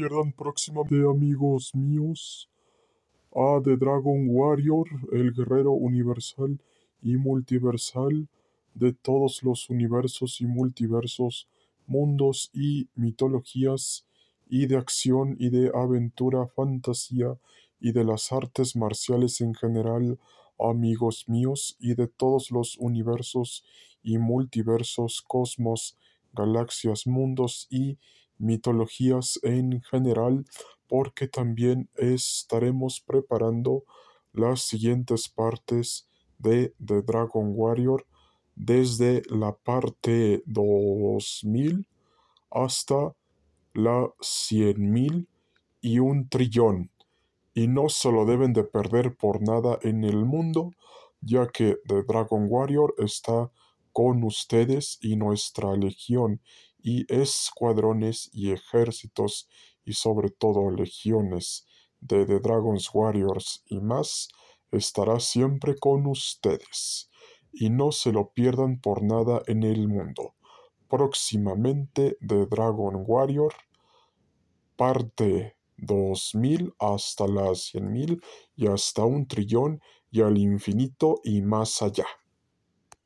pierdan próximamente, amigos míos, a The Dragon Warrior, el guerrero universal y multiversal de todos los universos y multiversos, mundos y mitologías, y de acción y de aventura, fantasía y de las artes marciales en general, amigos míos, y de todos los universos y multiversos, cosmos, galaxias, mundos y mitologías en general, porque también estaremos preparando las siguientes partes de The Dragon Warrior desde la parte 2000 hasta la 100.000 y un trillón. Y no se lo deben de perder por nada en el mundo, ya que The Dragon Warrior está con ustedes y nuestra legión y escuadrones y ejércitos y sobre todo legiones de The Dragon's Warriors y más estará siempre con ustedes. Y no se lo pierdan por nada en el mundo. Próximamente The Dragon Warrior, parte 2000 hasta las 100.000 y hasta un trillón y al infinito y más allá.